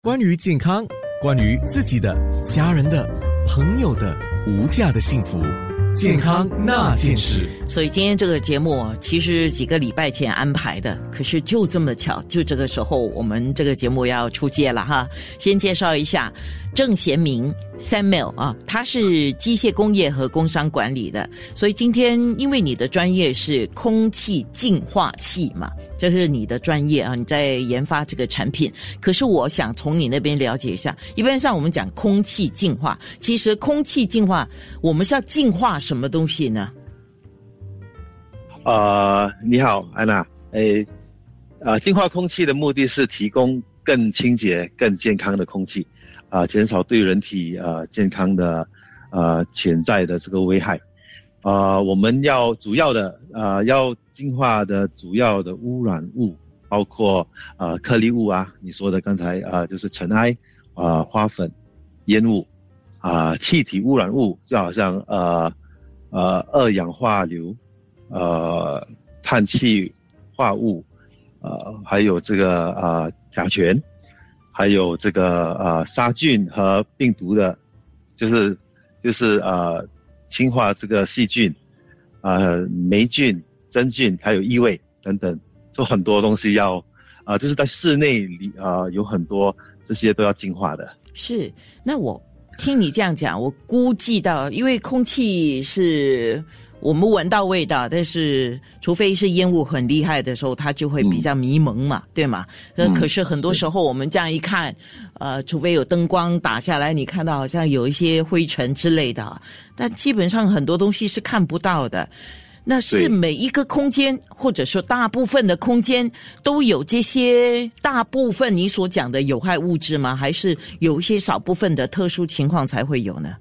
关于健康，关于自己的、家人的、朋友的无价的幸福，健康那件事。所以今天这个节目其实几个礼拜前安排的，可是就这么巧，就这个时候我们这个节目要出街了哈。先介绍一下郑贤明 Samuel 啊，他是机械工业和工商管理的，所以今天因为你的专业是空气净化器嘛，这是你的专业啊，你在研发这个产品。可是我想从你那边了解一下，一般上我们讲空气净化，其实空气净化我们是要净化什么东西呢？呃，你好，安娜。诶，呃，净化空气的目的是提供更清洁、更健康的空气，啊，减少对人体呃健康的呃潜在的这个危害。啊，我们要主要的呃要净化的主要的污染物，包括呃颗粒物啊，你说的刚才啊就是尘埃啊、花粉、烟雾啊、气体污染物，就好像呃呃二氧化硫。呃，碳气化物，呃，还有这个呃甲醛，还有这个呃杀菌和病毒的，就是就是呃净化这个细菌，呃霉菌、真菌，还有异味等等，做很多东西要啊，就是在室内里啊有很多这些都要净化的。是，那我听你这样讲，我估计到，因为空气是。我们闻到味道，但是除非是烟雾很厉害的时候，它就会比较迷蒙嘛，对吗？那可是很多时候我们这样一看，呃，除非有灯光打下来，你看到好像有一些灰尘之类的，但基本上很多东西是看不到的。那是每一个空间，或者说大部分的空间都有这些大部分你所讲的有害物质吗？还是有一些少部分的特殊情况才会有呢？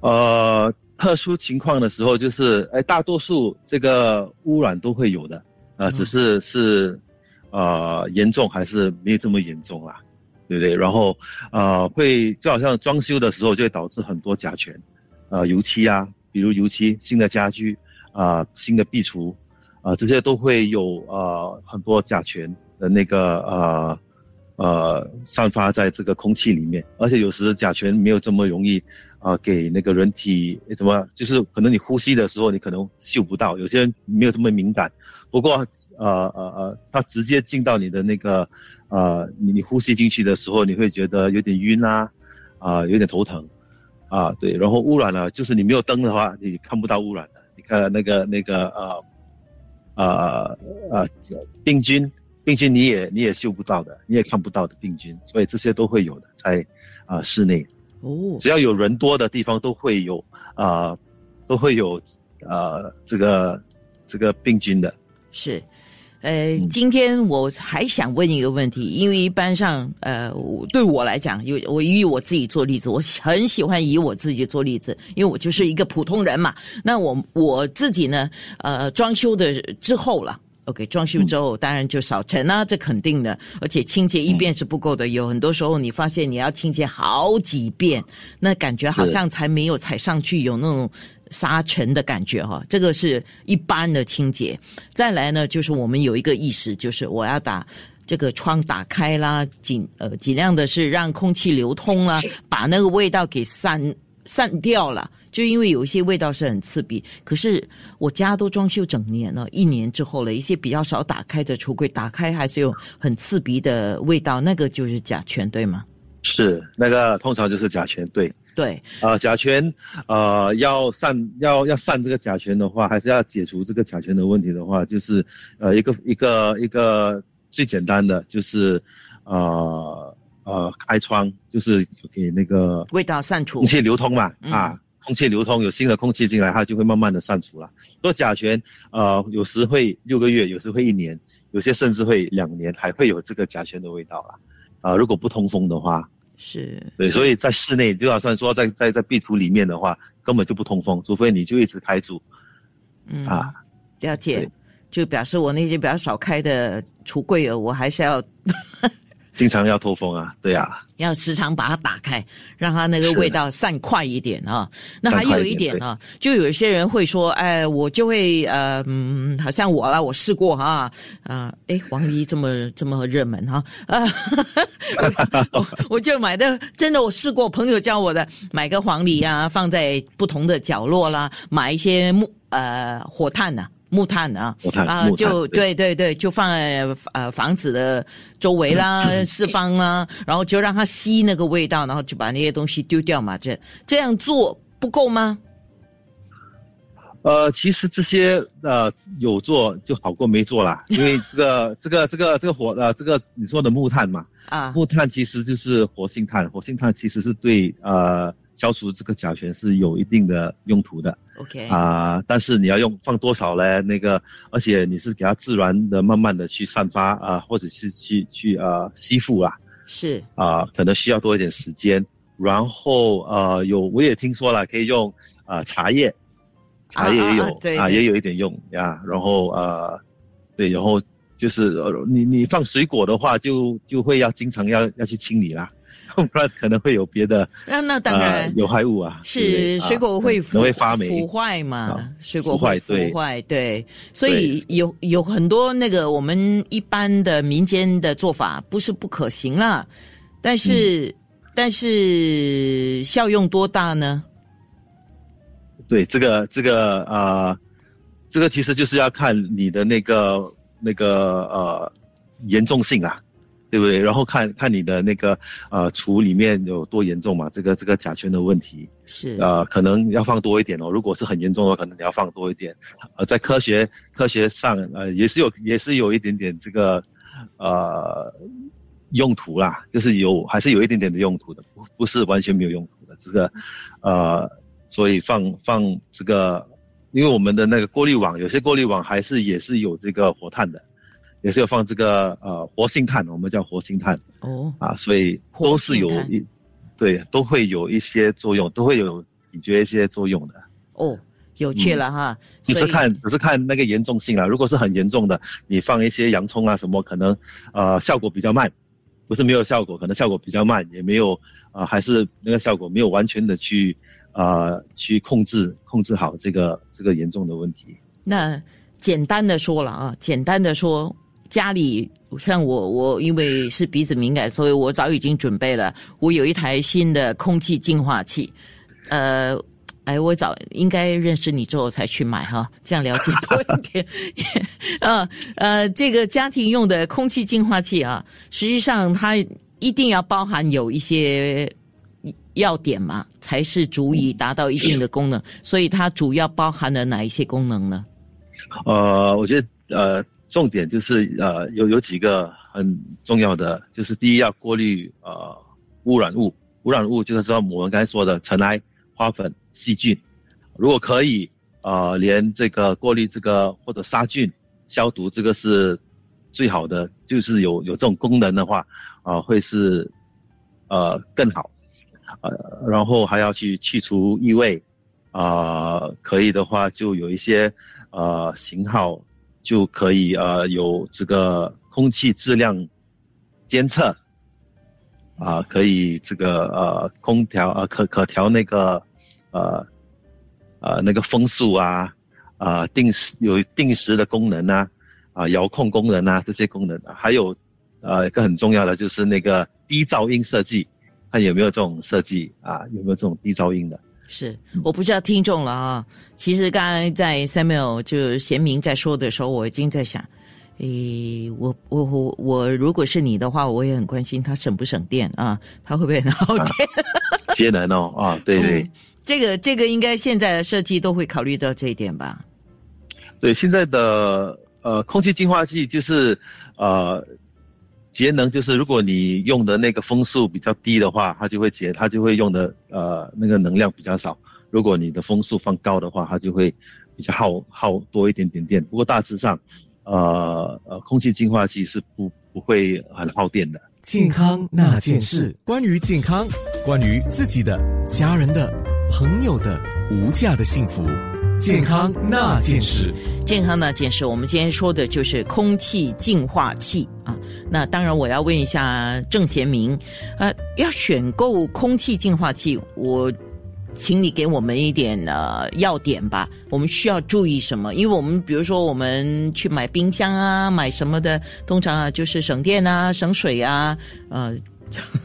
呃。特殊情况的时候，就是哎，大多数这个污染都会有的，啊，只是是，呃，严重还是没有这么严重啦，对不对？然后，呃，会就好像装修的时候就会导致很多甲醛，呃，油漆啊，比如油漆、新的家居啊、新的壁橱啊，这些都会有呃很多甲醛的那个呃呃散发在这个空气里面，而且有时甲醛没有这么容易。啊，给那个人体怎么，就是可能你呼吸的时候，你可能嗅不到，有些人没有这么敏感。不过，呃呃呃，它直接进到你的那个，呃，你你呼吸进去的时候，你会觉得有点晕啊，啊，有点头疼，啊，对。然后污染了，就是你没有灯的话，你看不到污染的。你看那个那个呃，呃呃，病菌，病菌你也你也嗅不到的，你也看不到的病菌，所以这些都会有的，在啊室内。哦，只要有人多的地方都会有啊，都会有呃这个这个病菌的。是，呃，今天我还想问一个问题，因为一般上呃对我来讲，有我以我自己做例子，我很喜欢以我自己做例子，因为我就是一个普通人嘛。那我我自己呢，呃，装修的之后了。OK，装修之后当然就少尘啊，这肯定的。而且清洁一遍是不够的，有很多时候你发现你要清洁好几遍，那感觉好像才没有踩上去有那种沙尘的感觉哈。这个是一般的清洁。再来呢，就是我们有一个意识，就是我要把这个窗打开啦，尽呃尽量的是让空气流通啦，把那个味道给散散掉了。就因为有一些味道是很刺鼻，可是我家都装修整年了，一年之后了，一些比较少打开的橱柜打开还是有很刺鼻的味道，那个就是甲醛，对吗？是，那个通常就是甲醛，对。对。啊，甲醛，呃，要散要要散这个甲醛的话，还是要解除这个甲醛的问题的话，就是呃一个一个一个最简单的就是，呃呃开窗，就是给那个味道散除，空气流通嘛，啊。空气流通，有新的空气进来，它就会慢慢的散除了。做甲醛，呃，有时会六个月，有时会一年，有些甚至会两年，还会有这个甲醛的味道了。啊，如果不通风的话，是对，所以在室内就打算说在在在壁橱里面的话，根本就不通风，除非你就一直开住。嗯啊，了解，就表示我那些比较少开的橱柜，我还是要经常要透风啊，对呀、要时常把它打开，让它那个味道散快一点啊。那还有一一点点啊，就有一些人会说，哎，我就会呃，嗯，好像我啦，我试过哈，啊，哎，黄梨这么这么热门哈，啊，我我就买的，真的我试过，朋友教我的，买个黄梨啊，放在不同的角落啦，买一些木呃火炭呐、木炭啊，啊，就对对对对，就放在呃房子的周围啦、四方啦，然后就让它吸那个味道，然后就把那些东西丢掉嘛。这这样做不够吗？呃，其实这些呃有做就好过没做啦，因为这个这个这个这个火呃这个你说的木炭嘛，啊，木炭其实就是活性炭，活性炭其实是对呃消除这个甲醛是有一定的用途的。OK，啊、但是你要用放多少呢？那个而且你是给它自然的慢慢的去散发啊、或者是去去啊吸附啊。是。啊、可能需要多一点时间。然后呃有我也听说了，可以用啊、茶叶，茶叶也有啊也有一点用呀。然后呃对，然后就是呃你你放水果的话就就会要经常要要去清理啦，不然可能会有别的那那当然。呃、有害物啊。是对水果会腐会发霉。腐坏嘛啊，水果会腐腐坏对，对，所以有有很多那个我们一般的民间的做法不是不可行啦，但是、但是效用多大呢？对，这个这个呃，这个其实就是要看你的那个那个呃严重性啊，对不对？然后看看你的那个呃厨里面有多严重嘛，这个这个甲醛的问题，是呃，可能要放多一点哦。如果是很严重的话，可能你要放多一点。呃，在科学科学上，呃，也是有也是有一点点这个呃用途啦，就是有还是有一点点的用途的，不不是完全没有用途的。这个呃，所以放放这个，因为我们的那个过滤网，有些过滤网还是也是有这个活碳的，也是有放这个呃活性炭，我们叫活性炭哦，啊，所以都是有一对都会有一些作用，都会有解决一些作用的。哦，有趣了哈，只是看只是看那个严重性啦。如果是很严重的，你放一些洋葱啊什么，可能呃效果比较慢，不是没有效果，可能效果比较慢，也没有呃还是那个效果没有完全的去呃去控制控制好这个这个严重的问题。那简单的说了啊，简单的说，家里像我，我因为是鼻子敏感，所以我早已经准备了，我有一台新的空气净化器，呃。哎，我早应该认识你之后才去买哈，这样了解多一点。啊，呃，这个家庭用的空气净化器啊，实际上它一定要包含有一些要点嘛，才是足以达到一定的功能。所以它主要包含了哪一些功能呢？呃，我觉得呃重点就是呃有有几个很重要的，就是第一要过滤呃污染物，污染物就是说我们刚才说的尘埃、花粉、细菌，如果可以呃连这个过滤这个或者杀菌消毒这个是最好的，就是有有这种功能的话啊、会是呃更好，呃然后还要去去除异味。啊、可以的话就有一些呃型号就可以呃有这个空气质量监测啊、可以这个呃空调呃可可调那个呃呃那个风速啊啊、定时有定时的功能啊啊、遥控功能啊这些功能、啊，还有呃一个很重要的就是那个低噪音设计，看有没有这种设计啊有没有这种低噪音的。是，我不知道听众了啊。其实刚才在 Samuel 就贤明在说的时候，我已经在想，诶，我我我我如果是你的话，我也很关心他省不省电啊，他会不会很耗电？节能哦，啊，对对。嗯这个这个应该现在的设计都会考虑到这一点吧？对，现在的呃空气净化器就是呃节能，就是如果你用的那个风速比较低的话，它就会节，它就会用的呃那个能量比较少。如果你的风速放高的话，它就会比较耗耗多一点点电。不过大致上，呃呃空气净化器是不不会很耗电的。健康那件事，关于健康，关于自己的、家人的、朋友的无价的幸福。健康那件事，健康那件事，我们今天说的就是空气净化器啊。那当然，我要问一下郑贤明，呃，要选购空气净化器，我请你给我们一点呃要点吧。我们需要注意什么？因为我们比如说我们去买冰箱啊，买什么的，通常啊就是省电啊、省水啊，呃，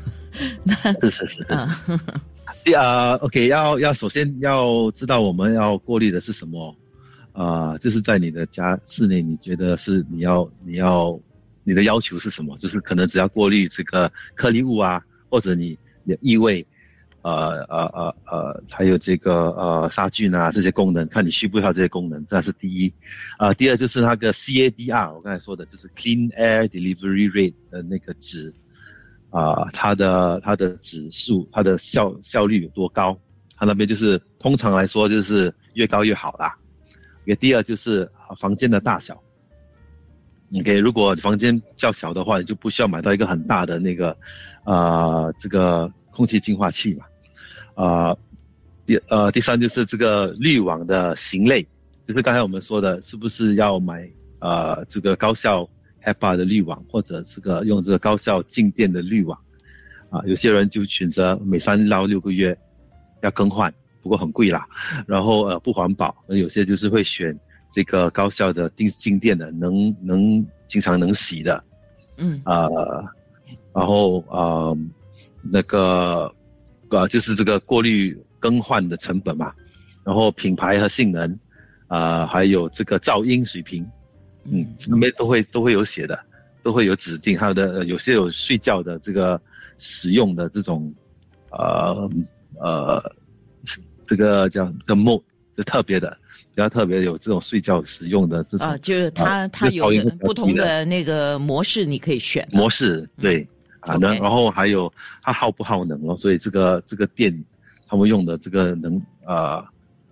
那是是是啊。第二，OK，要要首先要知道我们要过滤的是什么，啊，就是在你的家室内，你觉得是你要你要你的要求是什么？就是可能只要过滤这个颗粒物啊，或者你的异味，呃呃呃呃，还有这个呃杀菌啊这些功能，看你需不需要这些功能，这是第一。啊，第二就是那个 CADR，我刚才说的就是 Clean Air Delivery Rate 的那个值。啊，它的它的指数，它的效效率有多高？它那边就是通常来说就是越高越好啦。OK，第二就是房间的大小。OK，如果房间较小的话，你就不需要买到一个很大的那个，呃，这个空气净化器嘛。啊，第呃第三就是这个滤网的型类，就是刚才我们说的，是不是要买呃这个高效？HEPA 的滤网，或者这个用这个高效静电的滤网，啊，有些人就选择每三到六个月要更换，不过很贵啦，然后呃不环保，有些就是会选这个高效的定静电的，能能经常能洗的，嗯啊，然后啊那个呃就是这个过滤更换的成本嘛，然后品牌和性能，啊还有这个噪音水平。嗯，那边都会都会有写的，都会有指定，还有的有些有睡觉的这个使用的这种，呃呃，这个叫的 mode 是特别的，比较特别有这种睡觉使用的这种啊，就是它它有不同的那个模式，你可以选模式，对啊，能然后还有它耗不耗能哦，所以这个这个电他们用的这个能啊，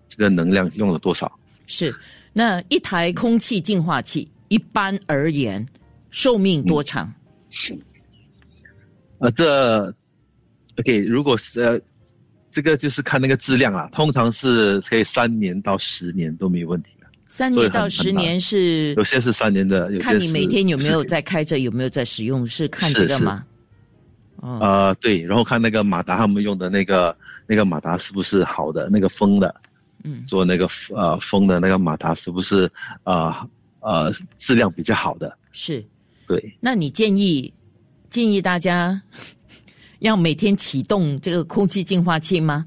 这个能量用了多少？是。那一台空气净化器一般而言寿命多长？是呃，这 OK，如果是呃，这个就是看那个质量啊，通常是可以三年到十年都没有问题的。三年到十年是有些是三年的，有看你每天有没有在开着，有没有在使用，是看这个吗？哦，呃，对，然后看那个马达他们用的那个那个马达是不是好的，那个风的。嗯，做那个呃风的那个马达是不是呃呃质量比较好的？是，对。那你建议建议大家 要每天启动这个空气净化器吗？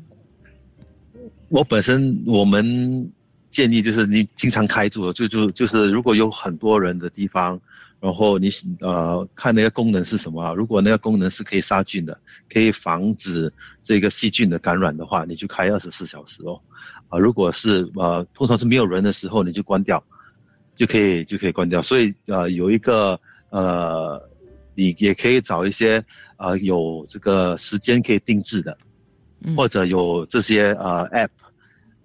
我本身我们建议就是你经常开住，就就就是如果有很多人的地方，然后你呃看那个功能是什么啊？如果那个功能是可以杀菌的，可以防止这个细菌的感染的话，你就开二十四小时哦。啊，如果是呃，通常是没有人的时候，你就关掉，就可以就可以关掉。所以呃，有一个呃，你也可以找一些呃有这个时间可以定制的，或者有这些呃 app，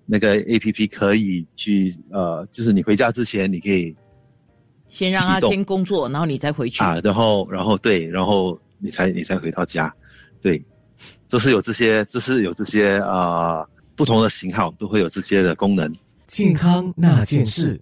那个 A P P 可以去呃，就是你回家之前你可以先让他先工作，然后你再回去啊，然后然后对，然后你才你才回到家，对，就是有这些，就是有这些啊。不同的型号都会有这些的功能。健康那件事。